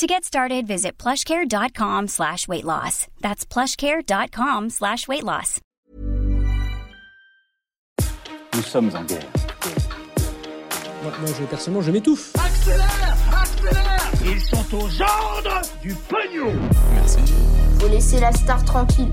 To get started, visit plushcare.com slash weight loss. That's plushcare.com slash weight loss. Nous sommes en guerre. Moi, moi, je, personnellement, je m'étouffe. Accélère Accélère Ils sont aux ordres du pognon Faut laisser la star tranquille.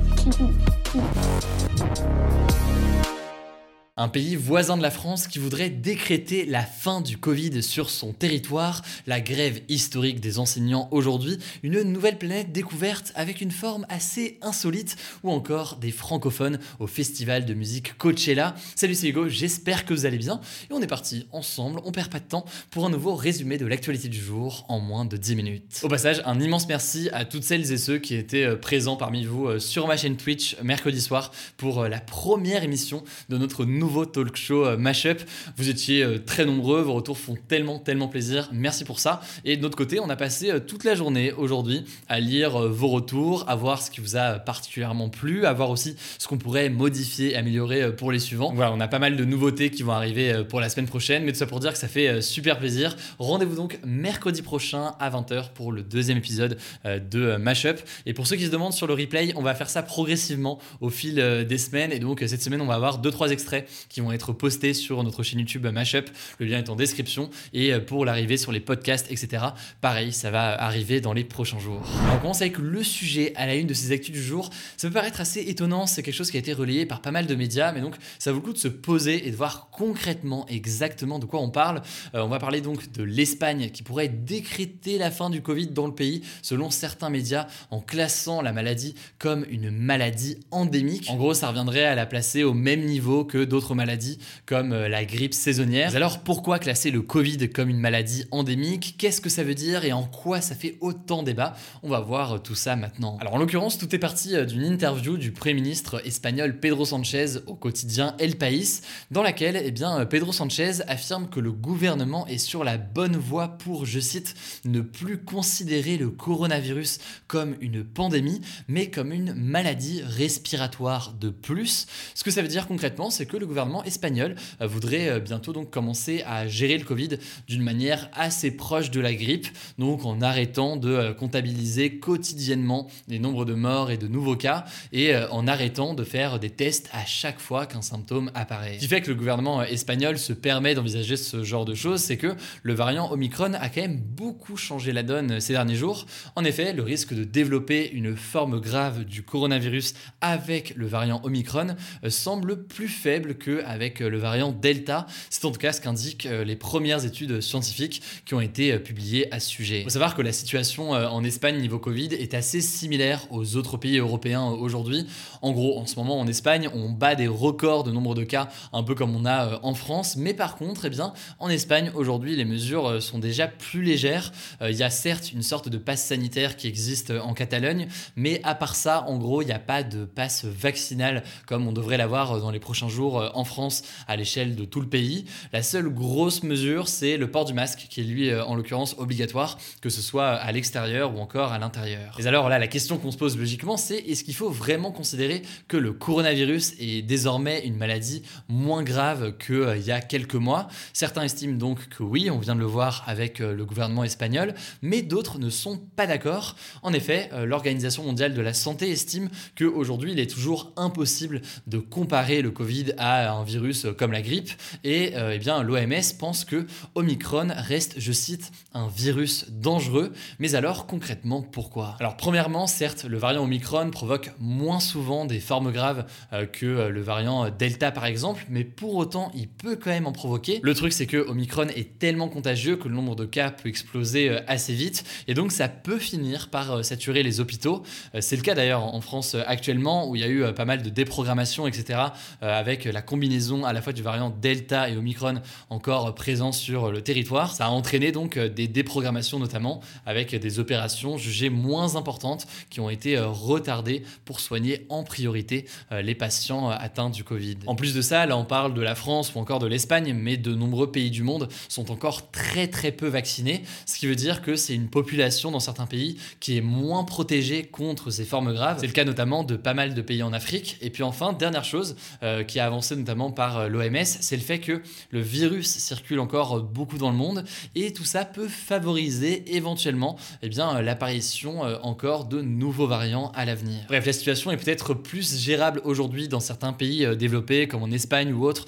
Un pays voisin de la France qui voudrait décréter la fin du Covid sur son territoire, la grève historique des enseignants aujourd'hui, une nouvelle planète découverte avec une forme assez insolite, ou encore des francophones au festival de musique Coachella. Salut c'est Hugo, j'espère que vous allez bien, et on est parti ensemble, on perd pas de temps, pour un nouveau résumé de l'actualité du jour en moins de 10 minutes. Au passage, un immense merci à toutes celles et ceux qui étaient euh, présents parmi vous euh, sur ma chaîne Twitch mercredi soir pour euh, la première émission de notre nouveau nouveau talk show euh, Mashup. Vous étiez euh, très nombreux, vos retours font tellement, tellement plaisir. Merci pour ça. Et de notre côté, on a passé euh, toute la journée aujourd'hui à lire vos retours, à voir ce qui vous a particulièrement plu, à voir aussi ce qu'on pourrait modifier améliorer pour les suivants. Voilà, on a pas mal de nouveautés qui vont arriver pour la semaine prochaine, mais tout ça pour dire que ça fait super plaisir. Rendez-vous donc mercredi prochain à 20h pour le deuxième épisode de Mashup. Et pour ceux qui se demandent sur le replay, on va faire ça progressivement au fil des semaines. Et donc cette semaine, on va avoir 2-3 extraits qui vont être postés sur notre chaîne YouTube Mashup. Le lien est en description. Et euh, pour l'arrivée sur les podcasts, etc., pareil, ça va arriver dans les prochains jours. on commence avec le sujet à la une de ces actus du jour. Ça peut paraître assez étonnant, c'est quelque chose qui a été relayé par pas mal de médias, mais donc ça vaut le coup de se poser et de voir concrètement exactement de quoi on parle. Euh, on va parler donc de l'Espagne qui pourrait décréter la fin du Covid dans le pays, selon certains médias, en classant la maladie comme une maladie endémique. En gros, ça reviendrait à la placer au même niveau que d'autres maladies comme euh, la grippe saisonnière. Alors pourquoi classer le Covid comme une maladie endémique? Qu'est-ce que ça veut dire et en quoi ça fait autant débat? On va voir euh, tout ça maintenant. Alors en l'occurrence, tout est parti euh, d'une interview du Premier ministre espagnol Pedro Sanchez au quotidien El País, dans laquelle eh bien, Pedro Sanchez affirme que le gouvernement est sur la bonne voie pour, je cite, ne plus considérer le coronavirus comme une pandémie, mais comme une maladie respiratoire de plus. Ce que ça veut dire concrètement, c'est que le gouvernement espagnol euh, voudrait euh, bientôt donc commencer à gérer le Covid d'une manière assez proche de la grippe, donc en arrêtant de euh, comptabiliser quotidiennement les nombres de morts et de nouveaux cas, et en arrêtant de faire des tests à chaque fois qu'un symptôme apparaît. Ce qui fait que le gouvernement espagnol se permet d'envisager ce genre de choses, c'est que le variant Omicron a quand même beaucoup changé la donne ces derniers jours. En effet, le risque de développer une forme grave du coronavirus avec le variant Omicron semble plus faible que avec euh, le variant Delta. C'est en tout cas ce qu'indiquent euh, les premières études scientifiques qui ont été euh, publiées à ce sujet. Il faut savoir que la situation en Espagne niveau Covid est assez similaire aux autres pays européens aujourd'hui. En gros, en ce moment en Espagne, on bat des records de nombre de cas, un peu comme on a en France. Mais par contre, eh bien, en Espagne aujourd'hui, les mesures sont déjà plus légères. Il y a certes une sorte de passe sanitaire qui existe en Catalogne, mais à part ça, en gros, il n'y a pas de passe vaccinal comme on devrait l'avoir dans les prochains jours en France à l'échelle de tout le pays. La seule grosse mesure, c'est le port du masque, qui est lui, euh, en l'occurrence, obligatoire, que ce soit à l'extérieur ou encore à l'intérieur. Et alors là, la question qu'on se pose logiquement, c'est est-ce qu'il faut vraiment considérer que le coronavirus est désormais une maladie moins grave qu'il euh, y a quelques mois? Certains estiment donc que oui, on vient de le voir avec euh, le gouvernement espagnol, mais d'autres ne sont pas d'accord. En effet, l'Organisation mondiale de la santé estime qu'aujourd'hui, il est toujours impossible de comparer le Covid à un virus comme la grippe. Et euh, eh bien, l'OMS pense que Omicron reste, je cite, un virus dangereux. Mais alors, concrètement, pourquoi? Alors, premièrement, certes, le variant Omicron provoque moins souvent des formes graves euh, que euh, le variant Delta, par exemple, mais pour autant, il peut quand même en provoquer. Le truc, c'est que Omicron est tellement contagieux que le nombre de cas peut exploser assez vite, et donc ça peut finir par saturer les hôpitaux. c'est le cas d'ailleurs en France actuellement, où il y a eu pas mal de déprogrammation, etc., avec la combinaison à la fois du variant Delta et Omicron encore présent sur le territoire. Ça a entraîné donc des déprogrammations notamment avec des opérations jugées moins importantes qui ont été retardées pour soigner en priorité les patients atteints du Covid. En plus de ça, là on parle de la France ou encore de l'Espagne, mais de nombreux pays du monde sont encore très très peu vaccinés, ce qui veut dire que c'est une population dans certains pays qui est moins protégée contre ces formes graves. C'est le cas notamment de pas mal de pays en Afrique. Et puis enfin, dernière chose euh, qui a avancé notamment par euh, l'OMS, c'est le fait que le virus circule encore beaucoup dans le monde et tout ça peut favoriser éventuellement eh bien, l'apparition euh, encore de nouveaux variants à l'avenir. Bref, la situation est peut-être plus gérable aujourd'hui dans certains pays développés comme en Espagne ou autres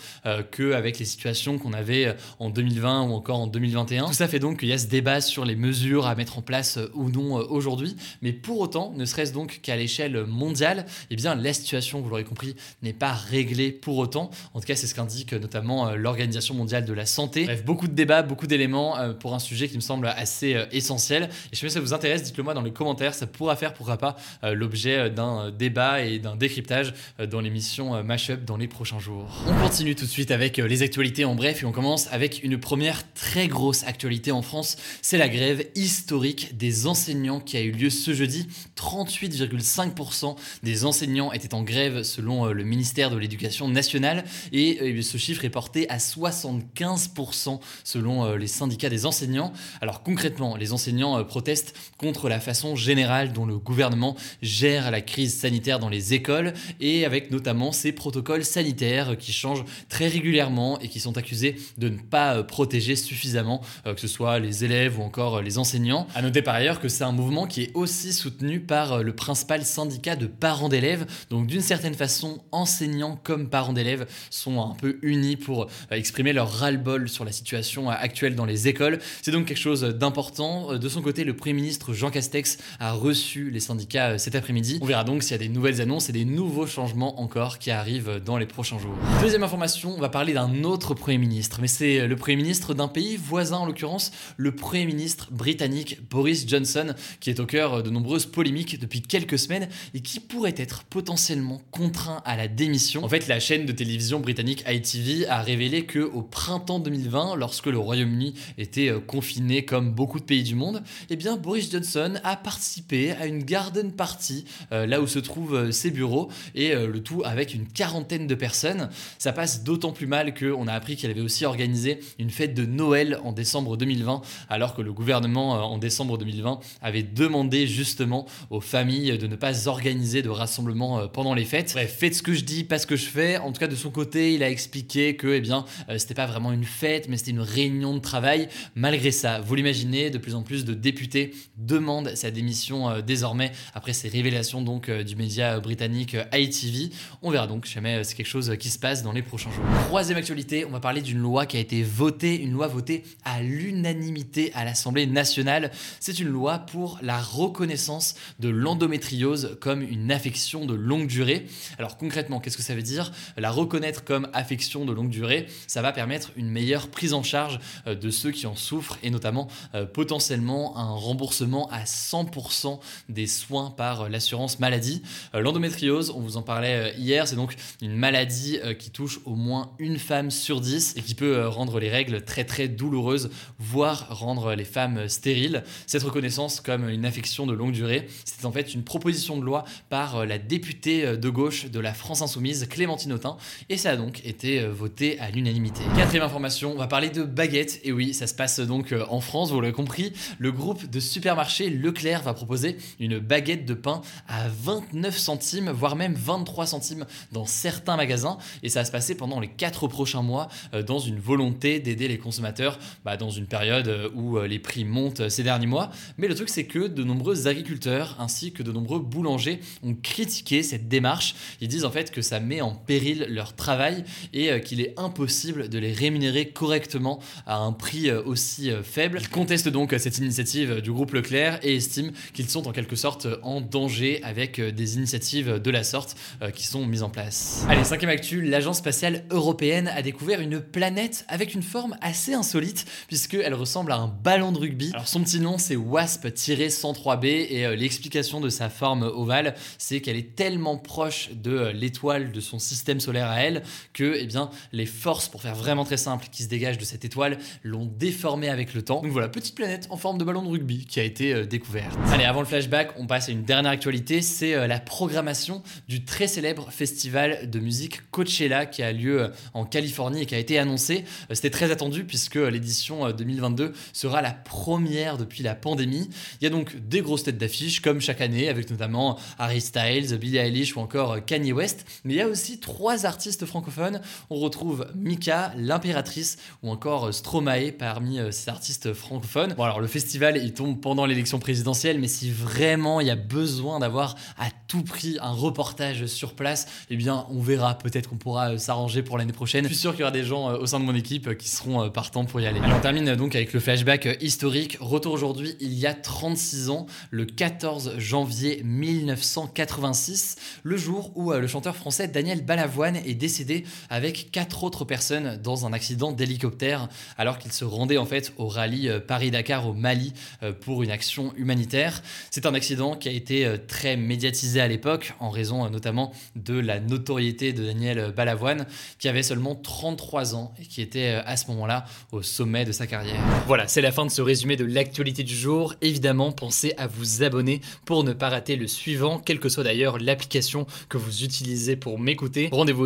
qu'avec les situations qu'on avait en 2020 ou encore en 2021. Tout ça fait donc qu'il y a ce débat sur les mesures à mettre en place ou non aujourd'hui, mais pour autant, ne serait-ce donc qu'à l'échelle mondiale, eh bien la situation, vous l'aurez compris, n'est pas réglée pour autant. En tout cas, c'est ce qu'indique notamment euh, l'Organisation mondiale de la santé. Bref, beaucoup de débats, beaucoup d'éléments euh, pour un sujet qui me semble assez euh, essentiel. Et si ça vous intéresse, dites-le moi dans les commentaires. Ça pourra faire, pourquoi pas, l'objet d'un débat et d'un décryptage dans l'émission Mashup dans les prochains jours. On continue tout de suite avec les actualités en bref et on commence avec une première très grosse actualité en France. C'est la grève historique des enseignants qui a eu lieu ce jeudi. 38,5% des enseignants étaient en grève selon euh, le ministère de l'Éducation nationale et euh, ce chiffre est porté à 75% selon euh, les syndicats des enseignants. Alors concrètement, les enseignants protestent contre la façon générale dont le gouvernement gère la crise sanitaire dans les écoles et avec notamment ces protocoles sanitaires qui changent très régulièrement et qui sont accusés de ne pas protéger suffisamment que ce soit les élèves ou encore les enseignants. À noter par ailleurs que c'est un mouvement qui est aussi soutenu par euh, le principal syndicat de parents d'élèves. Donc d'une certaine façon, enseignants comme parents d'élèves sont un peu unis pour euh, exprimer leur ras-le-bol sur la situation euh, actuelle dans les écoles. C'est donc quelque chose d'important. De son côté, le Premier ministre Jean Castex a reçu les syndicats cet après-midi. On verra donc s'il y a des nouvelles annonces et des nouveaux changements encore qui arrivent dans les prochains jours. Deuxième information, on va parler d'un autre Premier ministre, mais c'est le Premier ministre d'un pays voisin en l'occurrence, le Premier ministre britannique Boris Johnson, qui est au cœur de nombreuses polémiques depuis quelques semaines et qui pourrait être potentiellement contraint à la démission. En fait, la chaîne de télévision britannique ITV a révélé que au printemps 2020, lorsque le Royaume-Uni était euh, confiné comme beaucoup de pays du monde, eh bien Boris Johnson a participé à une garden party euh, là où se trouvent euh, ses bureaux et le tout avec une quarantaine de personnes. Ça passe d'autant plus mal qu'on a appris qu'il avait aussi organisé une fête de Noël en décembre 2020 alors que le gouvernement en décembre 2020 avait demandé justement aux familles de ne pas organiser de rassemblement euh, pendant les fêtes. Bref, faites ce que je dis, pas ce que je fais. En tout cas, de son côté, il a expliqué que, eh bien, euh, c'était pas vraiment une fête, mais c'était une réunion de travail. Malgré ça, vous l'imaginez, de plus en plus de députés demandent sa démission euh, désormais après ces révélations donc du média britannique ITV. On verra donc jamais c'est quelque chose qui se passe dans les prochains jours. Troisième actualité, on va parler d'une loi qui a été votée, une loi votée à l'unanimité à l'Assemblée nationale. C'est une loi pour la reconnaissance de l'endométriose comme une affection de longue durée. Alors concrètement, qu'est-ce que ça veut dire? La reconnaître comme affection de longue durée, ça va permettre une meilleure prise en charge euh, de ceux qui en souffrent et notamment euh, potentiellement un remboursement à 100% des soins par euh, l'assurance maladie. L'endométriose, on vous en parlait hier, c'est donc une maladie qui touche au moins une femme sur dix et qui peut rendre les règles très très douloureuses, voire rendre les femmes stériles. Cette reconnaissance comme une affection de longue durée, c'est en fait une proposition de loi par la députée de gauche de la France Insoumise, Clémentine Autain, et ça a donc été euh, voté à l'unanimité. Quatrième information, on va parler de baguettes, et oui, ça se passe donc en France, vous l'avez compris, le groupe de supermarché Leclerc va proposer une baguette de pain à 29 centimes, voire même 23 centimes dans certains magasins, et ça va se passer pendant les 4 prochains mois dans une volonté d'aider les consommateurs bah, dans une période où les prix montent ces derniers mois. Mais le truc, c'est que de nombreux agriculteurs ainsi que de nombreux boulangers ont critiqué cette démarche. Ils disent en fait que ça met en péril leur travail et euh, qu'il est impossible de les rémunérer correctement à un prix euh, aussi euh, faible. Ils contestent donc cette initiative du groupe Leclerc et estiment qu'ils sont en quelque sorte en danger avec des initiatives de la sorte qui sont mises en place. Allez, cinquième actu, l'agence spatiale européenne a découvert une planète avec une forme assez insolite puisqu'elle ressemble à un ballon de rugby. Alors son petit nom c'est WASP-103b et l'explication de sa forme ovale, c'est qu'elle est tellement proche de l'étoile de son système solaire elle que eh bien, les forces, pour faire vraiment très simple, qui se dégagent de cette étoile l'ont déformée avec le temps. Donc voilà, petite planète en forme de ballon de rugby qui a été euh, découverte. Allez, avant le flashback, on passe à une dernière actualité, c'est euh, la programmation du très célèbre festival de musique Coachella qui a lieu euh, en Californie et qui a été annoncé. C'était très attendu puisque l'édition 2022 sera la première depuis la pandémie. Il y a donc des grosses têtes d'affiche comme chaque année avec notamment Harry Styles, Billie Eilish ou encore Kanye West. Mais il y a aussi trois artistes francophones. On retrouve Mika, l'impératrice ou encore Stromae parmi ces artistes francophones. Bon alors le festival il tombe pendant l'élection présidentielle mais si vraiment il y a besoin d'avoir à tout prix un reportage sur place, eh bien on verra. Peut-être qu'on pourra s'arranger pour l'année prochaine. Je suis sûr qu'il y aura des gens au sein de mon équipe qui seront partants pour y aller. Alors on termine donc avec le flashback historique. Retour aujourd'hui il y a 36 ans, le 14 janvier 1986, le jour où euh, le chanteur français Daniel Balavoine est décédé avec quatre autres personnes dans un accident d'hélicoptère alors qu'il se rendait en fait au rallye euh, Paris-Dakar au Mali euh, pour une action humanitaire. C'est un accident qui a été très médiatisé à l'époque en raison notamment de la notoriété de Daniel Balavoine qui avait seulement 33 ans et qui était à ce moment-là au sommet de sa carrière. Voilà, c'est la fin de ce résumé de l'actualité du jour. Évidemment, pensez à vous abonner pour ne pas rater le suivant, quelle que soit d'ailleurs l'application que vous utilisez pour m'écouter. Rendez-vous